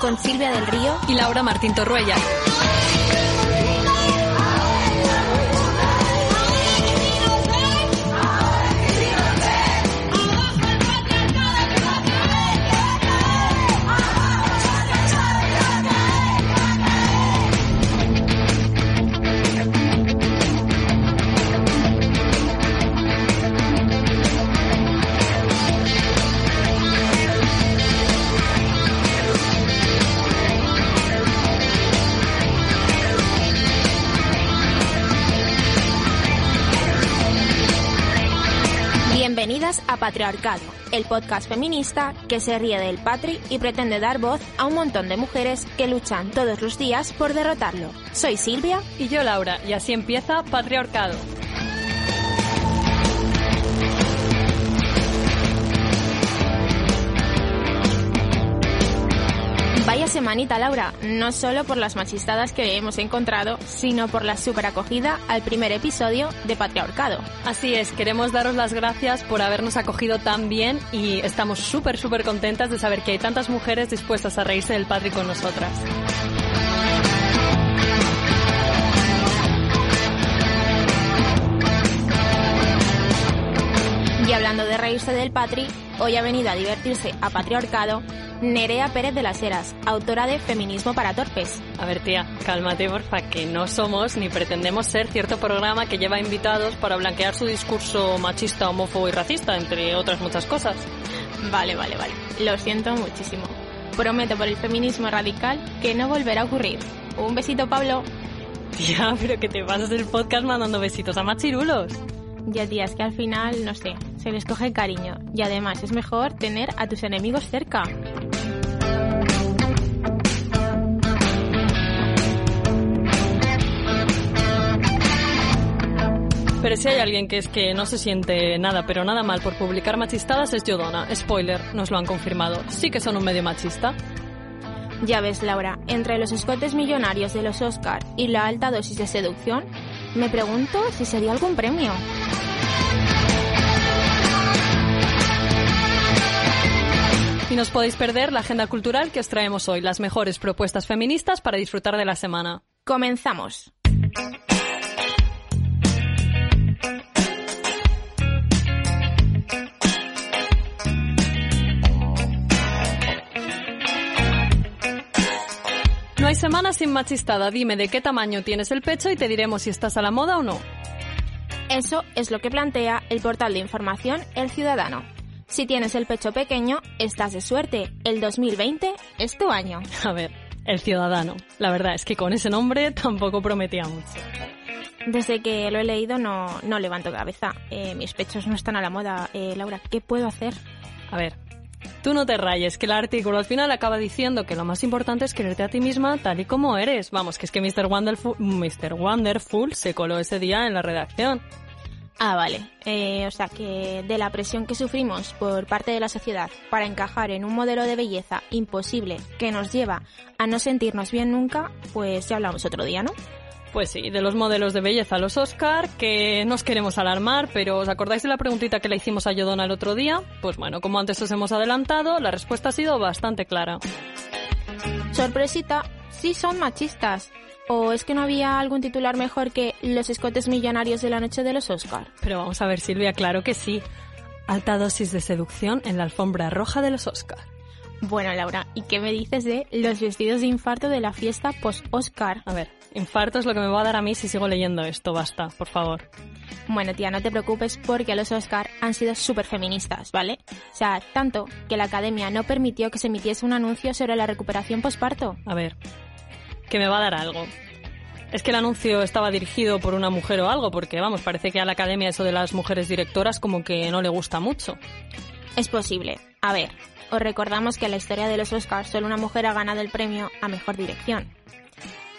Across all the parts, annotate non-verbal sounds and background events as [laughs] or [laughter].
con Silvia del Río y Laura Martín Torruella. Patriarcado, el podcast feminista que se ríe del patri y pretende dar voz a un montón de mujeres que luchan todos los días por derrotarlo. Soy Silvia. Y yo Laura, y así empieza Patriarcado. Semanita, Laura, no solo por las machistadas que hemos encontrado, sino por la super acogida al primer episodio de Patriarcado. Así es, queremos daros las gracias por habernos acogido tan bien y estamos súper, súper contentas de saber que hay tantas mujeres dispuestas a reírse del patri con nosotras. Y hablando de reírse del patri, hoy ha venido a divertirse a Patriarcado Nerea Pérez de las Heras, autora de Feminismo para Torpes. A ver, tía, cálmate, porfa, que no somos ni pretendemos ser cierto programa que lleva invitados para blanquear su discurso machista, homófobo y racista, entre otras muchas cosas. Vale, vale, vale. Lo siento muchísimo. Prometo por el feminismo radical que no volverá a ocurrir. Un besito, Pablo. Tía, pero que te pasas el podcast mandando besitos a machirulos. Ya, tía, es que al final, no sé, se les coge cariño. Y además es mejor tener a tus enemigos cerca. Pero si hay alguien que es que no se siente nada, pero nada mal por publicar machistadas es Yodona. Spoiler, nos lo han confirmado. Sí que son un medio machista. Ya ves, Laura, entre los escotes millonarios de los Oscar y la alta dosis de seducción, me pregunto si sería algún premio. Y nos podéis perder la agenda cultural que os traemos hoy, las mejores propuestas feministas para disfrutar de la semana. Comenzamos. Hay semana sin machistada. Dime de qué tamaño tienes el pecho y te diremos si estás a la moda o no. Eso es lo que plantea el portal de información El Ciudadano. Si tienes el pecho pequeño, estás de suerte. El 2020 es tu año. [laughs] A ver, El Ciudadano. La verdad es que con ese nombre tampoco prometía mucho. Desde que lo he leído no, no levanto cabeza. Eh, mis pechos no están a la moda. Eh, Laura, ¿qué puedo hacer? A ver, Tú no te rayes, que el artículo al final acaba diciendo que lo más importante es quererte a ti misma tal y como eres. Vamos, que es que Mr. Wonderful, Mr. Wonderful se coló ese día en la redacción. Ah, vale. Eh, o sea que de la presión que sufrimos por parte de la sociedad para encajar en un modelo de belleza imposible que nos lleva a no sentirnos bien nunca, pues ya hablamos otro día, ¿no? Pues sí, de los modelos de belleza a los Oscar, que nos queremos alarmar, pero ¿os acordáis de la preguntita que le hicimos a Yodona el otro día? Pues bueno, como antes os hemos adelantado, la respuesta ha sido bastante clara. Sorpresita, sí son machistas. ¿O es que no había algún titular mejor que Los escotes millonarios de la noche de los Oscar? Pero vamos a ver, Silvia, claro que sí. Alta dosis de seducción en la alfombra roja de los Oscar. Bueno, Laura, ¿y qué me dices de los vestidos de infarto de la fiesta post-Oscar? A ver, infarto es lo que me va a dar a mí si sigo leyendo esto, basta, por favor. Bueno, tía, no te preocupes porque los Oscar han sido súper feministas, ¿vale? O sea, tanto que la academia no permitió que se emitiese un anuncio sobre la recuperación posparto. A ver, que me va a dar algo. Es que el anuncio estaba dirigido por una mujer o algo, porque vamos, parece que a la academia eso de las mujeres directoras como que no le gusta mucho. Es posible. A ver, os recordamos que en la historia de los Oscars solo una mujer ha ganado el premio a mejor dirección.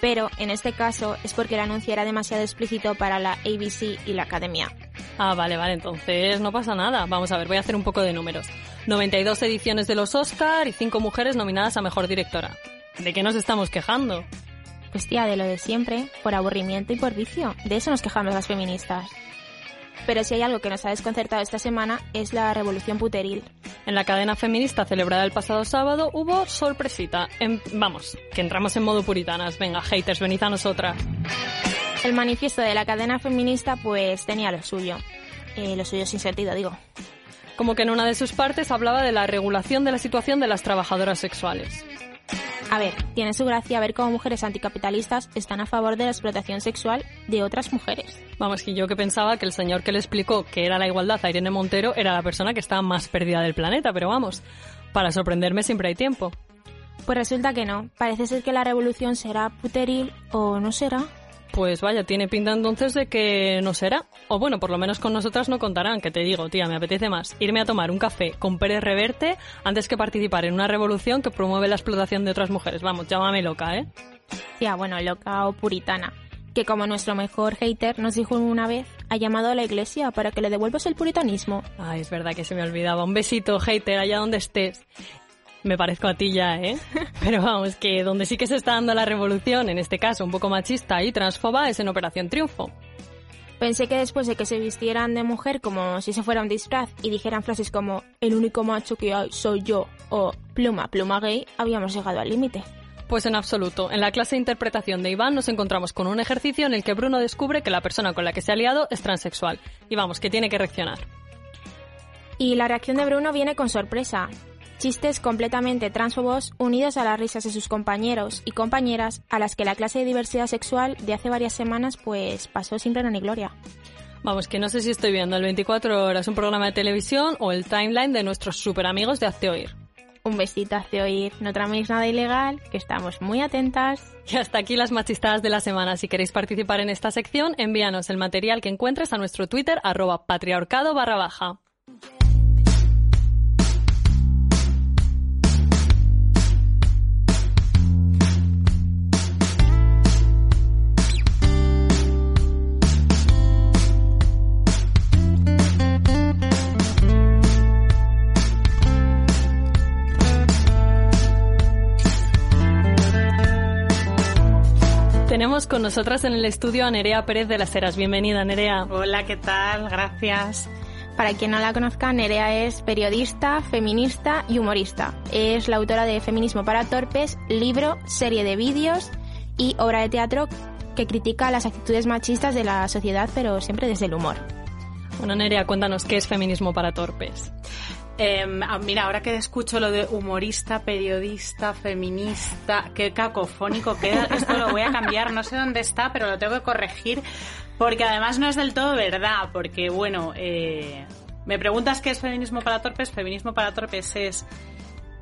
Pero en este caso es porque el anuncio era demasiado explícito para la ABC y la academia. Ah, vale, vale, entonces no pasa nada. Vamos a ver, voy a hacer un poco de números. 92 ediciones de los Oscar y 5 mujeres nominadas a mejor directora. ¿De qué nos estamos quejando? Pues tía, de lo de siempre, por aburrimiento y por vicio. De eso nos quejamos las feministas. Pero si hay algo que nos ha desconcertado esta semana es la revolución puteril. En la cadena feminista celebrada el pasado sábado hubo sorpresita. vamos, que entramos en modo puritanas. Venga, haters, venid a nosotras. El manifiesto de la cadena feminista pues tenía lo suyo. Eh, lo suyo sin sentido, digo. Como que en una de sus partes hablaba de la regulación de la situación de las trabajadoras sexuales. A ver, tiene su gracia ver cómo mujeres anticapitalistas están a favor de la explotación sexual de otras mujeres. Vamos, que yo que pensaba que el señor que le explicó que era la igualdad a Irene Montero era la persona que estaba más perdida del planeta, pero vamos, para sorprenderme siempre hay tiempo. Pues resulta que no. Parece ser que la revolución será puteril o no será. Pues vaya, tiene pinta entonces de que no será. O bueno, por lo menos con nosotras no contarán, que te digo, tía, me apetece más irme a tomar un café con Pérez Reverte antes que participar en una revolución que promueve la explotación de otras mujeres. Vamos, llámame loca, ¿eh? Tía, bueno, loca o puritana. Que como nuestro mejor hater nos dijo una vez, ha llamado a la iglesia para que le devuelvas el puritanismo. Ay, es verdad que se me olvidaba. Un besito, hater, allá donde estés. Me parezco a ti ya, ¿eh? [laughs] Pero vamos, que donde sí que se está dando la revolución, en este caso un poco machista y transfoba, es en Operación Triunfo. Pensé que después de que se vistieran de mujer como si se fuera un disfraz y dijeran frases como el único macho que hay soy yo o pluma, pluma gay, habíamos llegado al límite. Pues en absoluto. En la clase de interpretación de Iván nos encontramos con un ejercicio en el que Bruno descubre que la persona con la que se ha liado es transexual. Y vamos, que tiene que reaccionar. Y la reacción de Bruno viene con sorpresa. Chistes completamente transfobos unidos a las risas de sus compañeros y compañeras a las que la clase de diversidad sexual de hace varias semanas pues pasó sin pena ni gloria. Vamos, que no sé si estoy viendo el 24 horas un programa de televisión o el timeline de nuestros super amigos de Hazte Oír. Un besito Hazte Oír, no traméis nada ilegal, que estamos muy atentas. Y hasta aquí las machistadas de la semana. Si queréis participar en esta sección, envíanos el material que encuentres a nuestro Twitter arroba patriarcado barra baja. Tenemos con nosotras en el estudio a Nerea Pérez de las Heras. Bienvenida, Nerea. Hola, ¿qué tal? Gracias. Para quien no la conozca, Nerea es periodista, feminista y humorista. Es la autora de Feminismo para Torpes, libro, serie de vídeos y obra de teatro que critica las actitudes machistas de la sociedad, pero siempre desde el humor. Bueno, Nerea, cuéntanos qué es Feminismo para Torpes. Em, ah, mira, ahora que escucho lo de humorista, periodista, feminista, qué cacofónico queda. Esto lo voy a cambiar, no sé dónde está, pero lo tengo que corregir, porque además no es del todo verdad, porque bueno, eh, me preguntas qué es feminismo para torpes. Feminismo para torpes es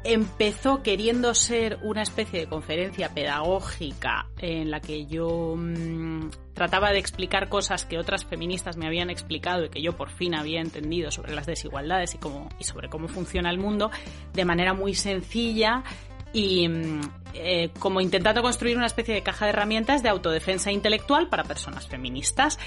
empezó queriendo ser una especie de conferencia pedagógica en la que yo mm, trataba de explicar cosas que otras feministas me habían explicado y que yo por fin había entendido sobre las desigualdades y, cómo, y sobre cómo funciona el mundo de manera muy sencilla y mm, eh, como intentando construir una especie de caja de herramientas de autodefensa intelectual para personas feministas.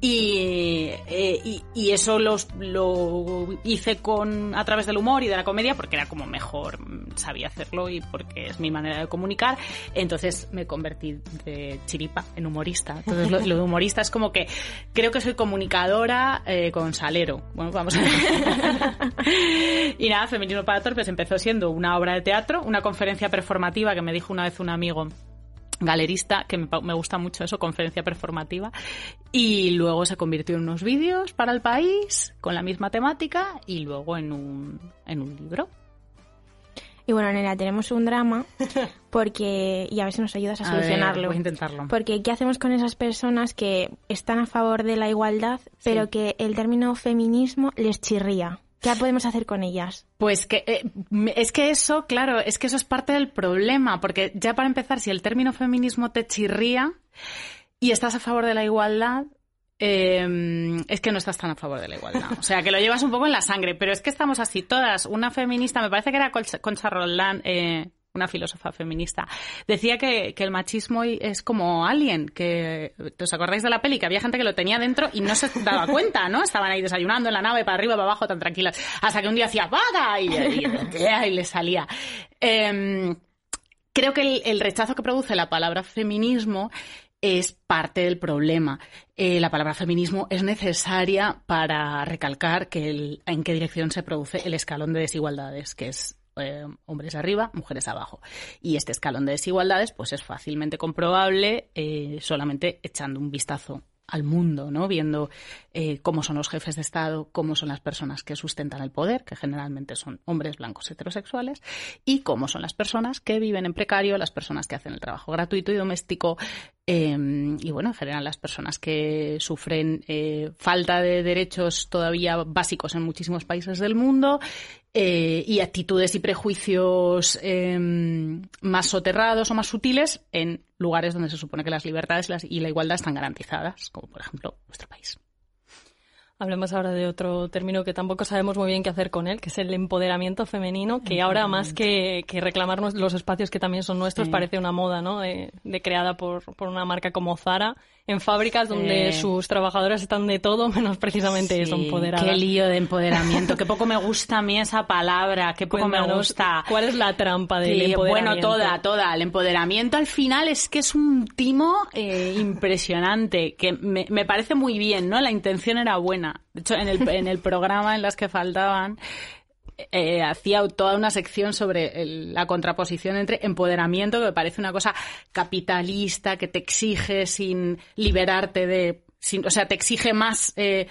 Y, eh, y, eso los, lo hice con, a través del humor y de la comedia porque era como mejor sabía hacerlo y porque es mi manera de comunicar. Entonces me convertí de chiripa en humorista. Entonces lo, de humorista es como que creo que soy comunicadora eh, con salero. Bueno, vamos a ver. [laughs] y nada, Feminismo para Torpes empezó siendo una obra de teatro, una conferencia performativa que me dijo una vez un amigo galerista, que me, gusta mucho eso, conferencia performativa, y luego se convirtió en unos vídeos para el país con la misma temática y luego en un, en un libro. Y bueno, Nera, tenemos un drama [laughs] porque, y a ver si nos ayudas a, solucionarlo. voy a intentarlo. Porque, ¿qué hacemos con esas personas que están a favor de la igualdad, pero que el término feminismo les chirría? ¿Qué podemos hacer con ellas? Pues que eh, es que eso, claro, es que eso es parte del problema, porque ya para empezar, si el término feminismo te chirría y estás a favor de la igualdad, em, es que no estás tan a favor de la igualdad. O sea, que lo llevas un poco en la sangre, pero es que estamos así todas. Una feminista, me parece que era Concha Roldán, eh, una filósofa feminista, decía que, el machismo es como alien, que os acordáis de la peli, que había gente que lo tenía dentro y no se daba cuenta, ¿no? Estaban ahí desayunando en la nave, para arriba, para abajo, tan tranquilas, hasta que un día hacía ¡vaga! y, y, le salía. Em, creo que el, rechazo que produce la palabra feminismo es parte del problema. Eh, la palabra feminismo es necesaria para recalcar que en qué dirección se produce el escalón de desigualdades, que es eh, hombres arriba, mujeres abajo. Y este escalón de desigualdades pues es fácilmente comprobable eh, solamente echando un vistazo al mundo, ¿no? Viendo eh, cómo son los jefes de Estado, cómo son las personas que sustentan el poder, que generalmente son hombres blancos heterosexuales, y cómo son las personas que viven en precario, las personas que hacen el trabajo gratuito y doméstico, em, y bueno, en general las personas que sufren eh, falta de derechos todavía básicos en muchísimos países del mundo eh, y actitudes y prejuicios em, más soterrados o más sutiles en lugares donde se supone que las libertades y la igualdad están garantizadas, como por ejemplo nuestro país. Hablemos ahora de otro término que tampoco sabemos muy bien qué hacer con él, que es el empoderamiento femenino, que ahora más que, que reclamarnos los espacios que también son nuestros, parece una moda, ¿no? De, creada por, por, una marca como Zara, en fábricas donde sus trabajadoras están de todo, menos precisamente eso, empoderadas. Qué lío de empoderamiento, qué poco me gusta a mí esa palabra, qué poco me gusta. ¿Cuál es la trampa del empoderamiento? Bueno, toda, toda. El empoderamiento al final es que es un timo eh, impresionante, que me, me parece muy bien, ¿no? La intención era buena de hecho, en el, en el programa en las que faltaban, eh, hacía toda una sección sobre la contraposición entre empoderamiento, que me parece una cosa capitalista, que te exige sin liberarte de. o sea, te exige más. Eh,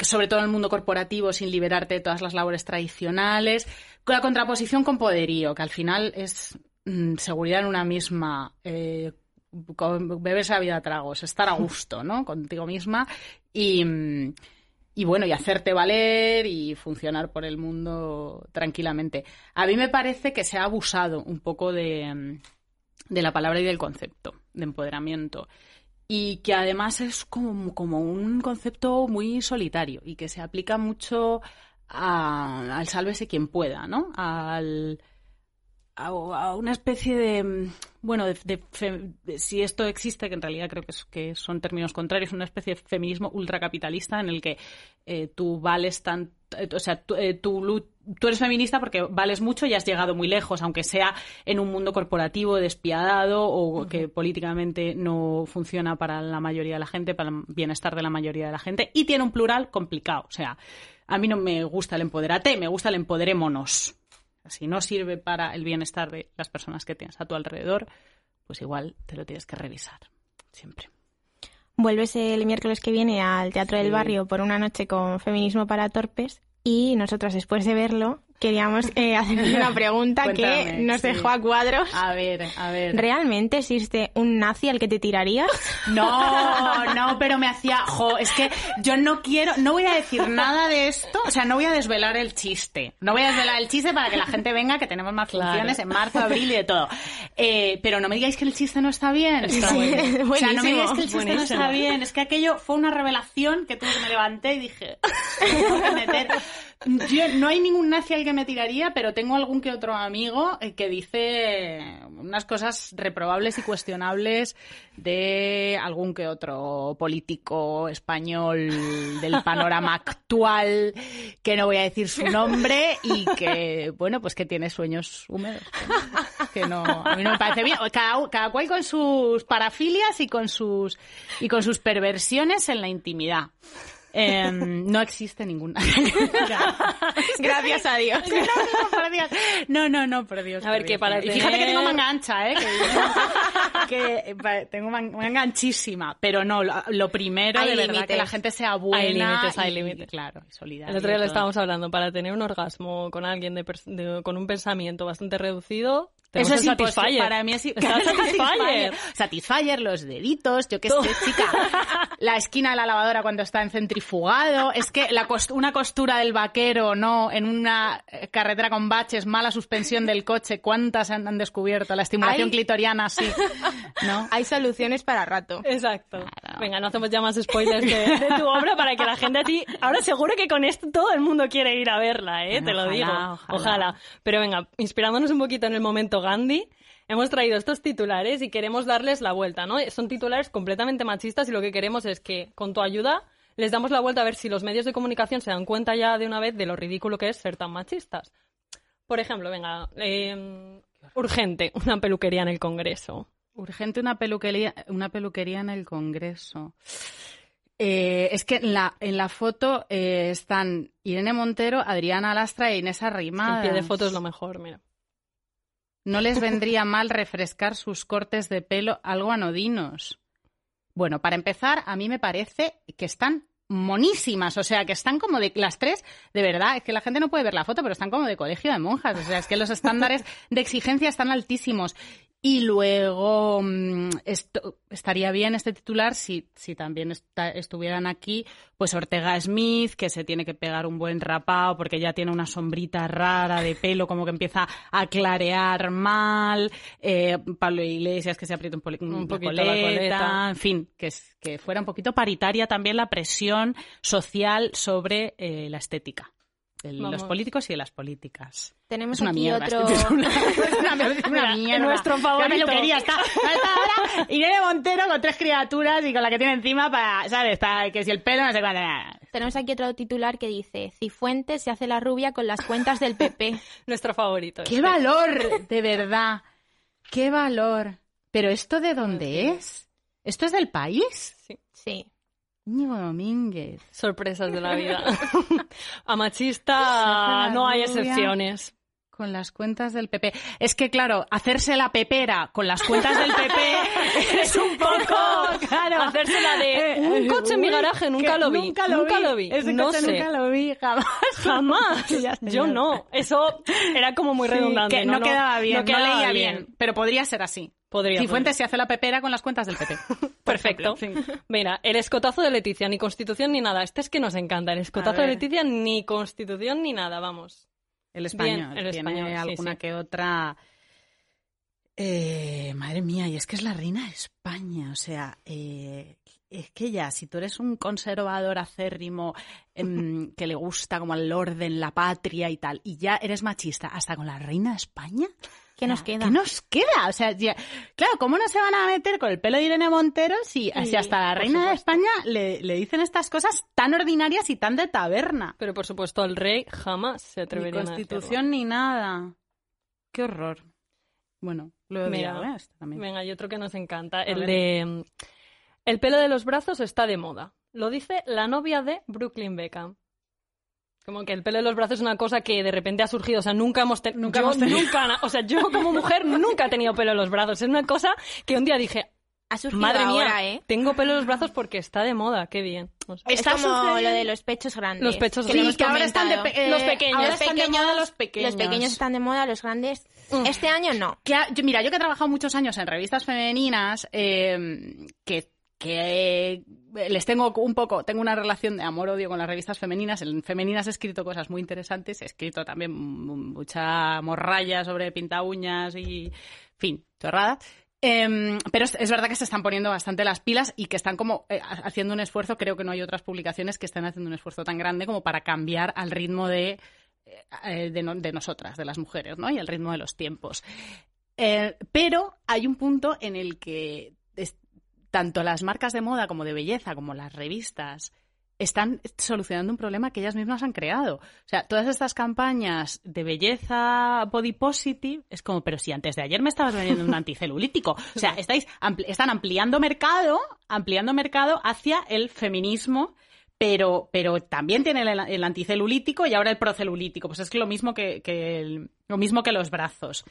sobre todo en el mundo corporativo, sin liberarte de todas las labores tradicionales, con la contraposición con poderío, que al final es mm, seguridad en una misma, eh, beberse la vida a tragos, estar a gusto, ¿no? Contigo misma y, y bueno, y hacerte valer y funcionar por el mundo tranquilamente. A mí me parece que se ha abusado un poco de, de la palabra y del concepto de empoderamiento y que además es como, como un concepto muy solitario y que se aplica mucho al sálvese quien pueda, ¿no? Al, a, una especie de, mm, bueno, de, si esto existe, que en realidad creo que, que, son términos contrarios, una especie de feminismo ultracapitalista en el que eh, tú vales tan, eh, o sea, eh, tú, tú, eres feminista porque vales mucho y has llegado muy lejos, aunque sea en un mundo corporativo despiadado o que políticamente no funciona para la mayoría de la gente, para el bienestar de la mayoría de la gente, y tiene un plural complicado. O sea, a mí no me gusta el empoderate, me gusta el empoderémonos. Si no sirve para el bienestar de las personas que tienes a tu alrededor, pues igual te lo tienes que revisar. Siempre. Vuelves el miércoles que viene al Teatro del Barrio por una noche con Feminismo para Torpes y nosotros después de verlo queríamos eh, [laughs] hacer una pregunta que nos dejó a cuadros. A ver, a ver. ¿Realmente existe un nazi al que te tirarías? [laughs] No, no, pero me hacía, jo, es que yo no quiero, no voy a decir nada de esto, o sea, no voy a desvelar el chiste. No voy a desvelar el chiste para que la gente venga, que tenemos más funciones en marzo, abril y de todo. Eh, pero no me digáis que el chiste no está bien. Está [laughs] o sea, no me digáis que el chiste no está bien. Es que aquello fue una revelación que tuve que me levanté y dije, meter yo, no hay ningún nazi al que me tiraría, pero tengo algún que otro amigo eh, que dice unas cosas reprobables y cuestionables de algún que otro político español del panorama [laughs] actual, que no voy a decir su nombre y que, bueno, pues que tiene sueños húmedos. Que no, a mí no me parece bien. Cada, cada cual con sus parafilias y con sus, y con sus perversiones en la intimidad. Em, no existe ninguna. [laughs] Gracias a Dios. No, no, no, por Dios. A ver, qué para Fíjate que tengo manga ancha, ¿eh? Que, tengo manga anchísima. Pero no, lo, primero, de verdad, que la gente sea buena. Hay límites, hay límites. Claro, solidaria. El otro día lo estábamos hablando. Para tener un orgasmo con alguien de, con un pensamiento bastante reducido, eso es Satisfyer. Para mí es [laughs] Satisfyer. Satisfyer, los deditos, yo qué sé, chica. [laughs] La esquina de la lavadora cuando está en centrifugado. Es que la una costura del vaquero, ¿no? En una eh, carretera con baches, mala suspensión del coche. ¿Cuántas han, descubierto? La estimulación clitoriana, sí. ¿No? [laughs] Hay soluciones para rato. Exacto. Venga, no hacemos ya más spoilers de, tu obra para que la gente a ti... Ahora seguro que con esto todo el mundo quiere ir a verla, ¿eh? Te lo digo. Ojalá. ojalá. Pero venga, inspirándonos un poquito en el momento Gandhi, hemos traído estos titulares y queremos darles la vuelta, ¿no? Son titulares completamente machistas y lo que queremos es que, con tu ayuda, les damos la vuelta a ver si los medios de comunicación se dan cuenta ya de una vez de lo ridículo que es ser tan machistas. Por ejemplo, venga, em, urgente, una peluquería en el Congreso. Urgente una peluquería, una peluquería en el Congreso. Eh, es que en la, en la foto eh, están Irene Montero, Adriana Lastra e Inés Arrimadas. El pie de foto es lo mejor, mira. No les vendría mal refrescar sus cortes de pelo algo anodinos. Bueno, para empezar, a mí me parece que están monísimas, o sea, que están como de las tres, de verdad, es que la gente no puede ver la foto, pero están como de colegio de monjas, o sea, es que los estándares de exigencia están altísimos. Y luego mm, esto, estaría bien este titular si, si también estuvieran aquí, pues Ortega Smith, que se tiene que pegar un buen rapado porque ya tiene una sombrita rara de pelo, como que empieza a clarear mal. Eh, Pablo Iglesias, que se aprieta un, un poquito la coleta. En fin, que, que fuera un poquito paritaria también la presión social sobre eh, la estética de los políticos y de las políticas. Tenemos es una aquí mierda otro... este es [laughs] una, es una mierda. nuestro favorito. La peluquería está, está ahora Irene Montero con tres criaturas y con la que tiene encima para, ¿sabes? Para que si el pelo no sé cuándo. Tenemos aquí otro titular que dice Cifuentes se hace la rubia con las cuentas del PP. [laughs] nuestro favorito. ¡Qué este. valor! [laughs] De verdad. ¡Qué valor! ¿Pero esto de dónde es? ¿Esto es del país? Sí. Sí. Íñigo Domínguez. Sorpresas de la [laughs] vida. A machista no hay excepciones. Con las cuentas del PP. Es que, claro, hacerse la pepera con las cuentas del PP [laughs] es un poco, [laughs] claro. Hacérsela de un coche en mi garaje, nunca lo vi. Nunca lo nunca vi. lo vi. Ese no coche sé. nunca lo vi, jamás. Jamás. Ya Yo no. Eso era como muy Sí, redundante. que no, quedaba bien, no, quedaba leía bien. Pero podría ser así. Podría. Cifuentes se hace la pepera con las cuentas del PP. [laughs] Perfecto. Mira, el escotazo de Leticia, ni constitución ni nada. Este es que nos encanta. El escotazo de. Leticia, ni constitución ni nada, vamos. El español. Bien, el tiene español, sí, alguna sí. que otra. Eh, madre mía, y es que es la reina de España. O sea, eh, es que ya, si tú eres un conservador acérrimo em, [laughs] que le gusta como el orden, la patria y tal, y ya eres machista hasta con la reina de España. ¿Qué nos queda? ¿Qué nos queda? O sea, ya- claro, ¿cómo no se van a meter con el pelo de Irene Montero si, hasta la reina de. España le, le dicen estas cosas tan ordinarias y tan de taberna? Pero por supuesto, el rey jamás se Ni atrevería a constitución ni nada. Qué horror. Bueno, lo he Mira, ¿eh? También. Venga, hay otro que nos encanta. El ver. de. El pelo de los brazos está de moda. Lo dice la novia de Brooklyn Beckham. Como que el pelo de los brazos es una cosa que de repente ha surgido. O sea, nunca hemos, ten- Nunca yo hemos tenido. nunca O sea, yo [laughs] como mujer nunca he tenido pelo en los brazos. Es una cosa que un día dije, Ha surgido madre mía, ahora, ¿eh? tengo pelo en los brazos porque está de moda. Qué bien. O sea, Es Está como sucediendo- lo de los pechos grandes. Los pechos grandes. que ahora están de comentado. pe- eh, Los pequeños. ahora Los están de moda pequeños- los pequeños. Los pequeños están de moda, los grandes. Este año no. Que ha- yo- mira, yo que he trabajado muchos años en revistas femeninas, eh, que, que les tengo un poco, tengo una relación de amor-odio con las revistas femeninas. En femeninas he escrito cosas muy interesantes, he escrito también mucha morralla sobre pinta uñas y, en fin, chorrada. Em, pero es, verdad que se están poniendo bastante las pilas y que están como eh, ha- haciendo un esfuerzo. Creo que no hay otras publicaciones que estén haciendo un esfuerzo tan grande como para cambiar al ritmo de, eh, de, de nosotras, de las mujeres, ¿no? Y al ritmo de los tiempos. Eh, pero hay un punto en el que tanto las marcas de moda como de belleza, como las revistas, están solucionando un problema que ellas mismas han creado. O sea, todas estas campañas de belleza body positive es como, pero si antes de ayer me estabas vendiendo un anticelulítico. O sea, estáis están ampliando mercado, ampliando mercado hacia el feminismo pero, pero también tiene el, el anticelulítico y ahora el procelulítico. Pues es que lo mismo que, que el- lo mismo que los brazos.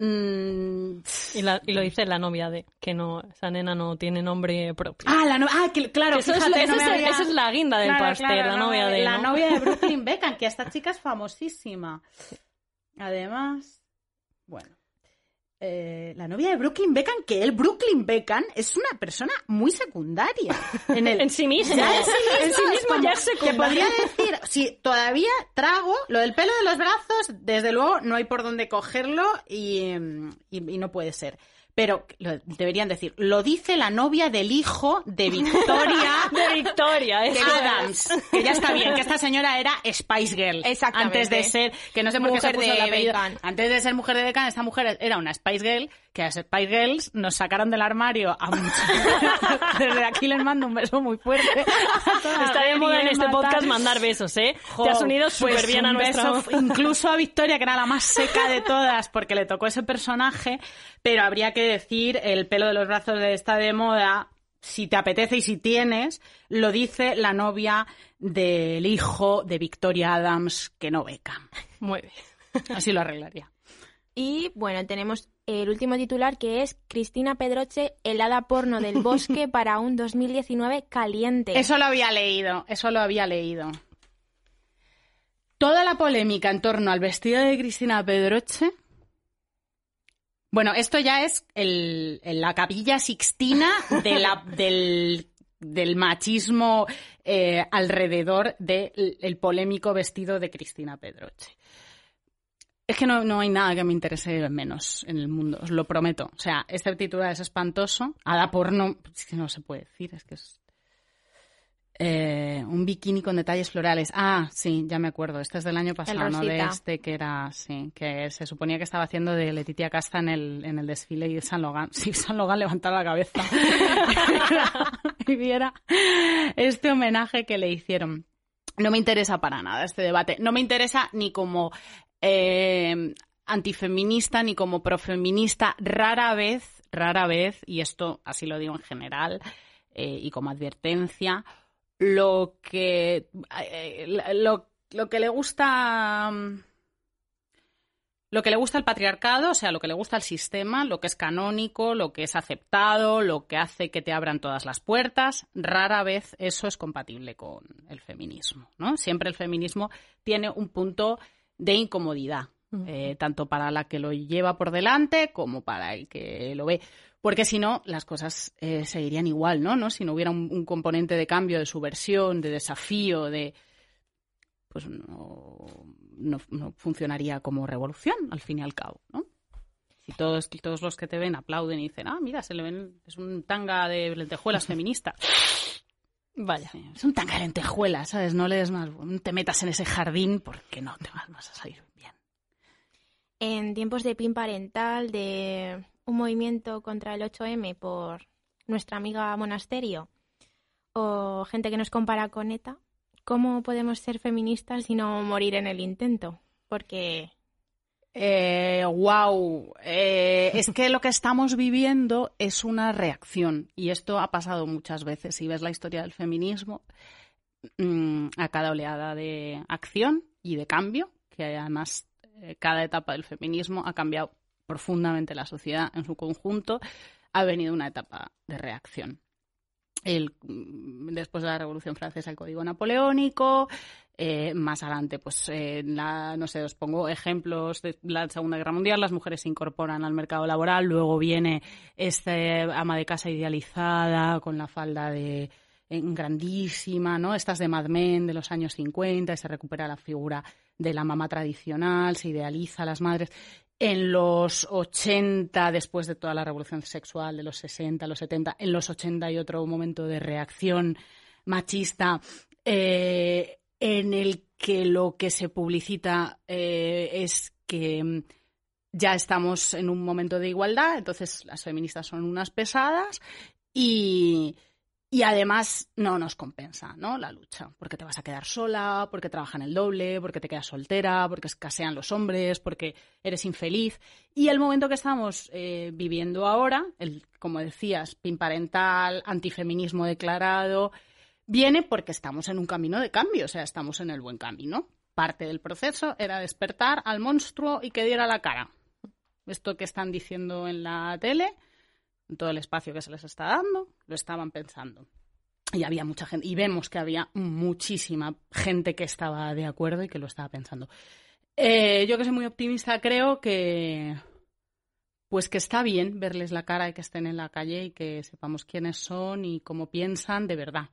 Mm, y, la- y lo dice la novia de que no, esa nena no tiene nombre propio. Ah, la no- ah, que- claro, eso es- fíjate, no había- esa es la guinda del Claro, pastel, claro, la no, novia de. La ¿no? novia de [laughs] Brooklyn Beckham, que esta chica es famosísima. Además, bueno. eh, la novia de Brooklyn Beckham, que el Brooklyn Beckham es una persona muy secundaria. [laughs] En, el, En sí mismo. Ya en sí mismo, [laughs] En sí es mismo como ya es Que secundario. podría decir, si todavía trago lo del pelo de los brazos, desde luego no hay por dónde cogerlo y, y- y no puede ser. Pero lo- deberían decir, lo dice la novia del hijo de [laughs] Victoria De Victoria, de Adams. Que ya está bien, que esta señora era Spice Girl. Exactamente. Antes de ser, que no sé por qué se Mujer puso de el apellido. Antes de ser mujer de Beckham, esta mujer era una Spice Girl, que las Spice Girls nos sacaron del armario a muchas. [laughs] Desde aquí les mando un beso muy fuerte. a [laughs] Está bien moda en este matar. podcast mandar besos, ¿eh? Jo, Te has unido pues súper bien a beso, incluso a Victoria, que era la más [laughs] seca de todas, porque le tocó ese personaje, pero habría que decir, el pelo de los brazos de esta de moda, si te apetece y si tienes, lo dice la novia del hijo de Victoria Adams, que no beca. Muy bien. Así lo arreglaría. Y bueno, tenemos el último titular que es Cristina Pedroche, helada porno del [laughs] bosque para un 2019 caliente. Eso lo había leído, eso lo había leído. Toda la polémica en torno al vestido de Cristina Pedroche. Bueno, esto ya es el- la capilla sixtina de la- [laughs] del, del machismo eh, alrededor del el polémico vestido de Cristina Pedroche. Es que no, no hay nada que me interese menos en el mundo, os lo prometo. O sea, este titular es espantoso. A la porno, es que no se puede decir, es que es eh, un bikini con detalles florales. Ah, sí, ya me acuerdo. Este es del año pasado, no de este que era, sí, que se suponía que estaba haciendo de Letitia Casta en el, en el desfile y de San Logan. [laughs] Sí, San Logan levantaba la cabeza [laughs] y viera este homenaje que le hicieron. No me interesa para nada este debate. No me interesa ni como eh, antifeminista ni como profeminista. Rara vez, rara vez, y esto así lo digo en general eh, y como advertencia, lo que eh, lo, lo que le gusta mm, lo que le gusta al patriarcado, o sea, lo que le gusta al sistema, lo que es canónico, lo que es aceptado, lo que hace que te abran todas las puertas, rara vez eso es compatible con el feminismo, ¿no? Siempre el feminismo tiene un punto de incomodidad, eh, tanto para la que lo lleva por delante como para el que lo ve. Porque si no, las cosas eh, seguirían igual, ¿no? ¿no? Si no hubiera un, un componente de cambio, de subversión, de desafío, de pues no, no, no funcionaría como revolución, al fin y al cabo, ¿no? Si todos, todos los que te ven aplauden y dicen, ah, mira, se le ven, es un tanga de lentejuelas feminista. Vaya. Sí, Es un tanga de lentejuelas, ¿sabes? No le des más, te metas en ese jardín porque no te vas, vas a salir bien. En tiempos de PIN parental, de un movimiento contra el 8M por nuestra amiga Monasterio, o gente que nos compara con ETA, ¿cómo podemos ser feministas y no morir en el intento? Porque Eh, wow, Eh, es que lo que estamos viviendo es una reacción y esto ha pasado muchas veces. Si ves la historia del feminismo, mm, a cada oleada de acción y de cambio, que además eh, cada etapa del feminismo ha cambiado profundamente la sociedad en su conjunto, ha venido una etapa de reacción. Mm, después de la Revolución Francesa, el Código Napoleónico, eh, más adelante, pues, eh, la, no sé, os pongo ejemplos de la Segunda Guerra Mundial, las mujeres se incorporan al mercado laboral, luego viene este ama de casa idealizada con la falda de en grandísima, ¿no? Estas de Mad Men de los años 50, y se recupera la figura de la mamá tradicional, se idealiza a las madres. En los 80, después de toda la revolución sexual de los 60, los 70, en los 80 hay otro momento de reacción machista eh, en el que lo que se publicita eh, es que mm, ya estamos en un momento de igualdad, entonces las feministas son unas pesadas y, y además no nos compensa ¿no? la lucha, porque te vas a quedar sola, porque trabajan el doble, porque te quedas soltera, porque escasean los hombres, porque eres infeliz. Y el momento que estamos eh, viviendo ahora, el, como decías, pin parental, antifeminismo declarado, viene porque estamos en un camino de cambio, o sea, estamos en el buen camino. Parte del proceso era despertar al monstruo y que diera la cara. Esto que están diciendo en la tele, en todo el espacio que se les está dando, lo estaban pensando. Y había mucha gente, y vemos que había muchísima gente que estaba de acuerdo y que lo estaba pensando. Eh, yo que soy muy optimista, creo que pues que está bien verles la cara y que estén en la calle y que sepamos quiénes son y cómo piensan de verdad.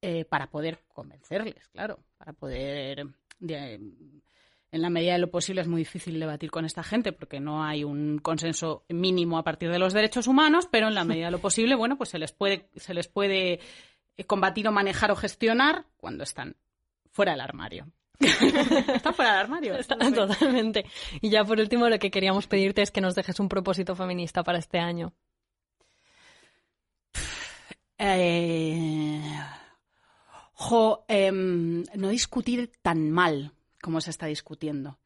Eh, para poder convencerles, claro, para poder de, en la medida de lo posible es muy difícil debatir con esta gente porque no hay un consenso mínimo a partir de los derechos humanos, pero en la [laughs] medida de lo posible, bueno, pues se les puede, se les puede eh, combatir o manejar o gestionar cuando están fuera del armario. [laughs] Están fuera del armario. Está- Totalmente. Y ya por último, lo que queríamos pedirte es que nos dejes un propósito feminista para este año. Eh, jo, em, no discutir tan mal como se está discutiendo.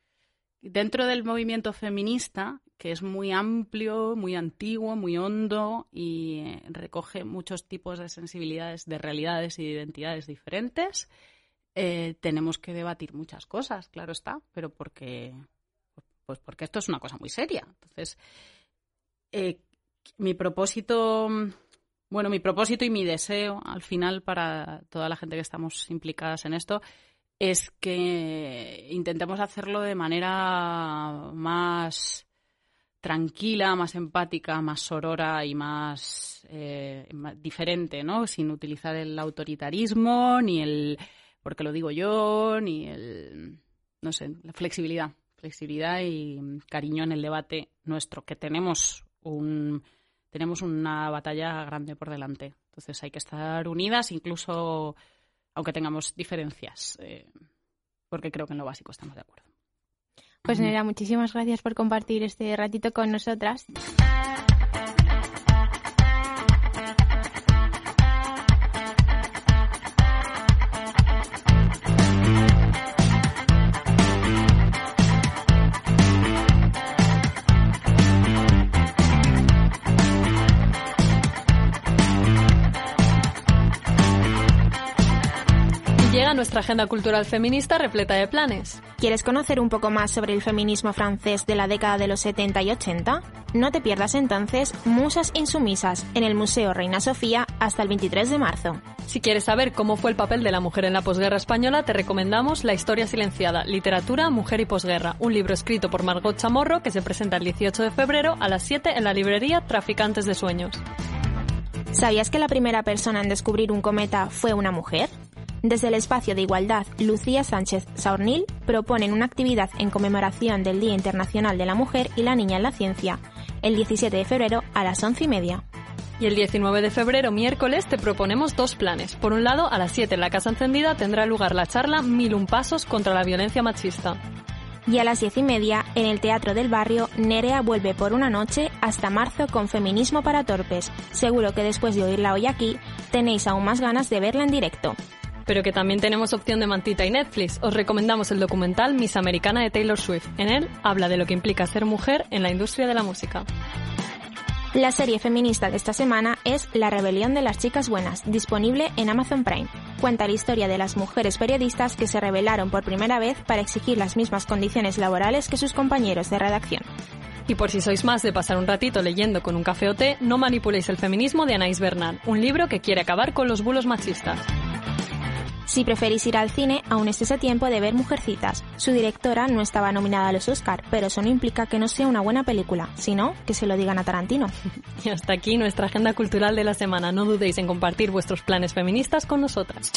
Dentro del movimiento feminista, que es muy amplio, muy antiguo, muy hondo y eh, recoge muchos tipos de sensibilidades, de realidades y de identidades diferentes, eh, tenemos que debatir muchas cosas, claro está, pero porque, pues porque esto es una cosa muy seria. Entonces, eh, mi propósito, bueno, mi propósito y mi deseo al final para toda la gente que estamos implicadas en esto es que intentemos hacerlo de manera más tranquila, más empática, más sorora y más, eh, diferente, ¿no? Sin utilizar el autoritarismo, ni el porque lo digo yo, ni el, no sé, la flexibilidad. Flexibilidad y cariño en el debate nuestro, que tenemos un, tenemos una batalla grande por delante. Entonces hay que estar unidas, incluso aunque tengamos diferencias, eh, porque creo que en lo básico estamos de acuerdo. Pues Nera, muchísimas gracias por compartir este ratito con nosotras. Nuestra agenda cultural feminista repleta de planes. ¿Quieres conocer un poco más sobre el feminismo francés de la década de los 70 y 80? No te pierdas entonces Musas Insumisas en el Museo Reina Sofía hasta el 23 de marzo. Si quieres saber cómo fue el papel de la mujer en la posguerra española, te recomendamos La historia silenciada, Literatura, Mujer y Posguerra, un libro escrito por Margot Chamorro que se presenta el 18 de febrero a las 7 en la librería Traficantes de Sueños. ¿Sabías que la primera persona en descubrir un cometa fue una mujer? Desde el espacio de igualdad, Lucía Sánchez Saornil proponen una actividad en conmemoración del Día Internacional de la Mujer y la Niña en la Ciencia, el 17 de febrero a las 11 y media. Y el 19 de febrero, miércoles, te proponemos dos planes. Por un lado, a las 7 en la Casa Encendida tendrá lugar la charla Mil un Pasos contra la Violencia Machista. Y a las diez y media, en el Teatro del Barrio, Nerea vuelve por una noche hasta marzo con Feminismo para Torpes. Seguro que después de oírla hoy aquí, tenéis aún más ganas de verla en directo pero que también tenemos opción de mantita y Netflix. Os recomendamos el documental Miss Americana de Taylor Swift. En él habla de lo que implica ser mujer en la industria de la música. La serie feminista de esta semana es La rebelión de las chicas buenas, disponible en Amazon Prime. Cuenta la historia de las mujeres periodistas que se rebelaron por primera vez para exigir las mismas condiciones laborales que sus compañeros de redacción. Y por si sois más de pasar un ratito leyendo con un café o té, no manipuléis el feminismo de Anais Bernal, un libro que quiere acabar con los bulos machistas. Si preferís ir al cine, aún es ese tiempo de ver Mujercitas. Su directora no estaba nominada a los Oscar, pero eso no implica que no sea una buena película, sino que se lo digan a Tarantino. Y hasta aquí nuestra agenda cultural de la semana. No dudéis en compartir vuestros planes feministas con nosotras.